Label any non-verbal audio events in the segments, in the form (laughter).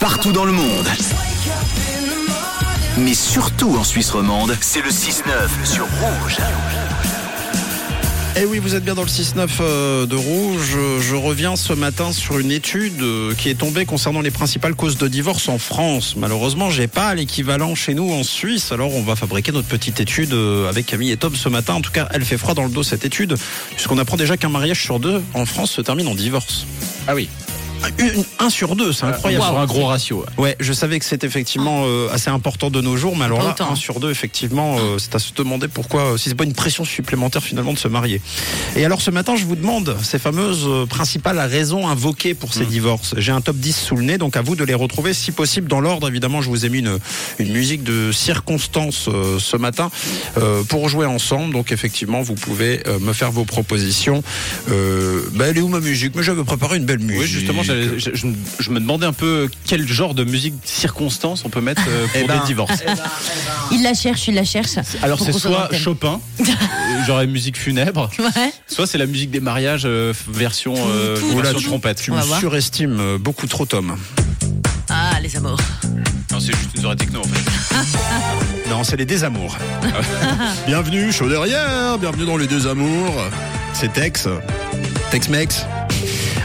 partout dans le monde. Mais surtout en Suisse romande, c'est le 6-9 sur Rouge. Eh oui, vous êtes bien dans le 6-9 euh, de Rouge. Je reviens ce matin sur une étude euh, qui est tombée concernant les principales causes de divorce en France. Malheureusement, j'ai pas l'équivalent chez nous en Suisse. Alors, on va fabriquer notre petite étude euh, avec Camille et Tom ce matin. En tout cas, elle fait froid dans le dos cette étude, puisqu'on apprend déjà qu'un mariage sur deux en France se termine en divorce. Ah oui. Une- un sur deux, c'est incroyable. Sur un gros ratio. ouais. Ouais, je savais que c'est effectivement euh, assez important de nos jours, mais alors là, autant. un sur deux, effectivement, euh, c'est à se demander pourquoi, euh, si c'est pas une pression supplémentaire finalement de se marier. Et alors ce matin, je vous demande ces fameuses euh, principales raisons invoquées pour ces divorces. J'ai un top 10 sous le nez, donc à vous de les retrouver, si possible dans l'ordre. Évidemment, je vous ai mis une, une musique de circonstance euh, ce matin euh, pour jouer ensemble. Donc effectivement, vous pouvez euh, me faire vos propositions. Euh, bah, elle est où ma musique? Mais j'avais préparé une belle musique. Oui, justement, j'allais- je, je me- je me demandais un peu quel genre de musique circonstance on peut mettre euh, pour Eh ben, des divorces. Il la cherche, il la cherche. Alors c'est soit. Chopin, euh, genre musique funèbre, Ouais. soit c'est la musique des mariages euh, version, euh, tout, Oula, version tu- trompette. Tu me surestimes beaucoup trop, Tom. Ah, les amours. Non, c'est juste une soirée techno en fait. (laughs) Non, c'est les désamours. (laughs) bienvenue, chaud derrière, bienvenue dans les désamours. C'est Tex. Tex-Mex.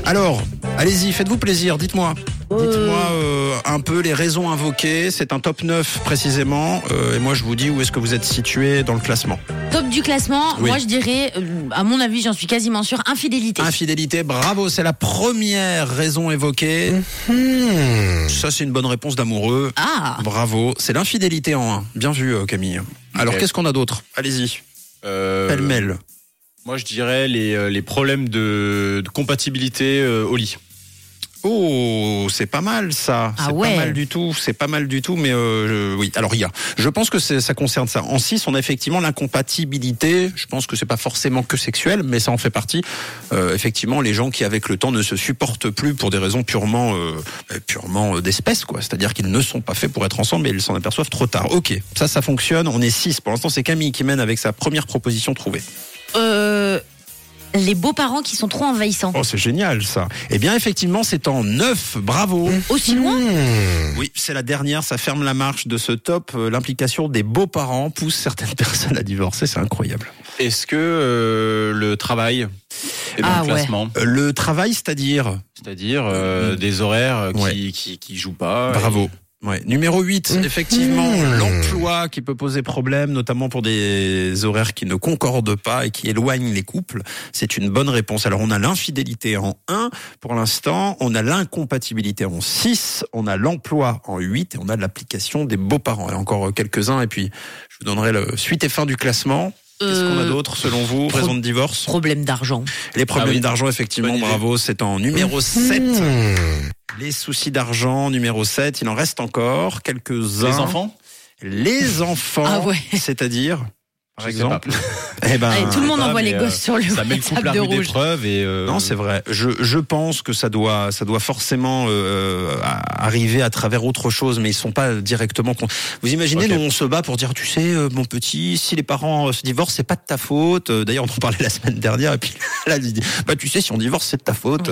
Alors, allez-y, faites-vous plaisir, dites-moi. Dites-moi euh, un peu les raisons invoquées. C'est un top 9 précisément. Euh, et moi, je vous dis où est-ce que vous êtes situé dans le classement. Top du classement, Oui. moi je dirais, euh, à mon avis, j'en suis quasiment sûr, infidélité. Infidélité, bravo, c'est la première raison évoquée. Ça, c'est une bonne réponse d'amoureux. Ah, Bravo, c'est l'infidélité en 1. Bien vu, euh, Camille. Alors, qu'est-ce qu'on a d'autre? Allez-y, Euh, pêle-mêle. Moi je dirais les, euh, les problèmes de, de compatibilité euh, au lit. Oh, c'est pas mal ça. Ah c'est ouais. pas mal du tout. C'est pas mal du tout, mais euh, je- oui. Alors il y a. Je pense que ça concerne ça. En 6, on a effectivement l'incompatibilité. Je pense que c'est pas forcément que sexuel, mais ça en fait partie. Euh, effectivement, les gens qui avec le temps ne se supportent plus pour des raisons purement, euh, purement d'espèce, quoi. C'est-à-dire qu'ils ne sont pas faits pour être ensemble, mais ils s'en aperçoivent trop tard. Ok, ça, ça fonctionne. On est 6. Pour l'instant, c'est Camille qui mène avec sa première proposition trouvée. Les beaux-parents qui sont trop envahissants. Oh, c'est génial ça. Eh bien, effectivement, c'est en 9. Bravo. Aussi loin Oui, c'est la dernière, ça ferme la marche de ce top. Euh, L'implication des beaux-parents pousse certaines (laughs) personnes à divorcer, c'est incroyable. Est-ce que euh, le travail est dans Ah le ouais. classement Euh, Le travail, c'est-à-dire C'est-à-dire euh, des horaires qui, Ouais. qui, qui jouent pas. Bravo. Ouais. Numéro 8, effectivement, l'emploi qui peut poser problème, notamment pour des horaires qui ne concordent pas et qui éloignent les couples. C'est une bonne réponse. Alors, on a l'infidélité en 1 pour l'instant, on a l'incompatibilité en 6, on a l'emploi en 8 et on a l'application des beaux-parents. A encore quelques-uns et puis je vous donnerai le suite et fin du classement. Qu'est-ce qu'on a Euh, d'autre selon vous pro- Raison de divorce? Problème d'argent. Les problèmes Ah oui. d'argent, effectivement, bravo, c'est en numéro 7. Les soucis d'argent, numéro 7. Il en reste encore quelques-uns. Les enfants? Les enfants. Ah ouais. C'est-à-dire, par exemple. (laughs) Eh ben, Allez, tout le monde pas, envoie les euh, gosses sur le Ça met le couple à de rouge. et. euh, Non, c'est vrai. Je, je pense que ça doit, ça doit forcément euh, à- arriver à travers autre chose, mais ils sont pas directement. con- Vous imaginez, nous on se bat pour dire, tu sais, euh, mon petit, si les parents euh, se divorcent, c'est pas de ta faute. Euh, D'ailleurs, on en parlait la semaine dernière, et puis (laughs) là, il dit, bah tu sais, si on divorce, c'est de ta faute.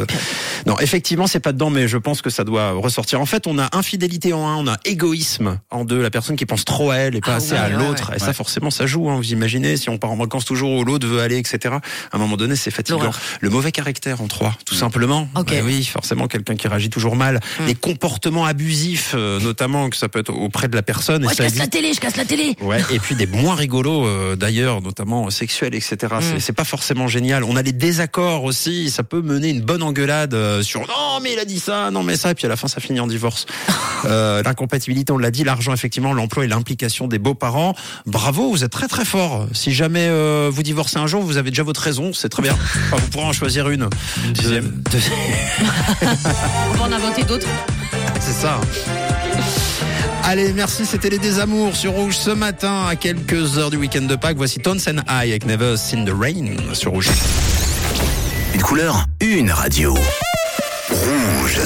Non, effectivement, c'est pas dedans, mais je pense que ça doit ressortir. En fait, on a infidélité en un, on a égoïsme en deux, la personne qui pense trop à elle et pas Ah assez ouais, à ouais, l'autre. ouais. Et ça, forcément, ça joue. Hein. Vous imaginez, si on part en vacances toujours où l'autre veut aller, etc. À un moment donné, c'est fatigant. Le mauvais caractère en trois, tout simplement. Ok. Bah oui, forcément, quelqu'un qui réagit toujours mal. Mm. Les comportements abusifs, euh, notamment, que ça peut être auprès de la personne. Moi, et je ça casse la télé, je casse la télé. Ouais, et puis des moins rigolos euh, d'ailleurs, notamment sexuels, etc. C'est- Mm. C'est pas forcément génial. On a les désaccords aussi. Ça peut mener une bonne engueulade euh, sur non mais il a dit ça, non mais ça, et puis à la fin ça finit en divorce. (laughs) euh, L'incompatibilité, on l'a dit, l'argent effectivement, l'emploi et l'implication des beaux-parents. Bravo, vous êtes très très fort. Si jamais euh, vous divorcez un jour, vous avez déjà votre raison, c'est très bien. Enfin, vous pourrez en choisir une. Une dixième. De- de- (laughs) On va en inventer d'autres. c'est ça. Allez, merci, c'était les désamours sur Rouge ce matin à quelques heures du week-end de Pâques. Voici Tones and I avec Never Seen the Rain sur Rouge. Une couleur, une radio. Rouge.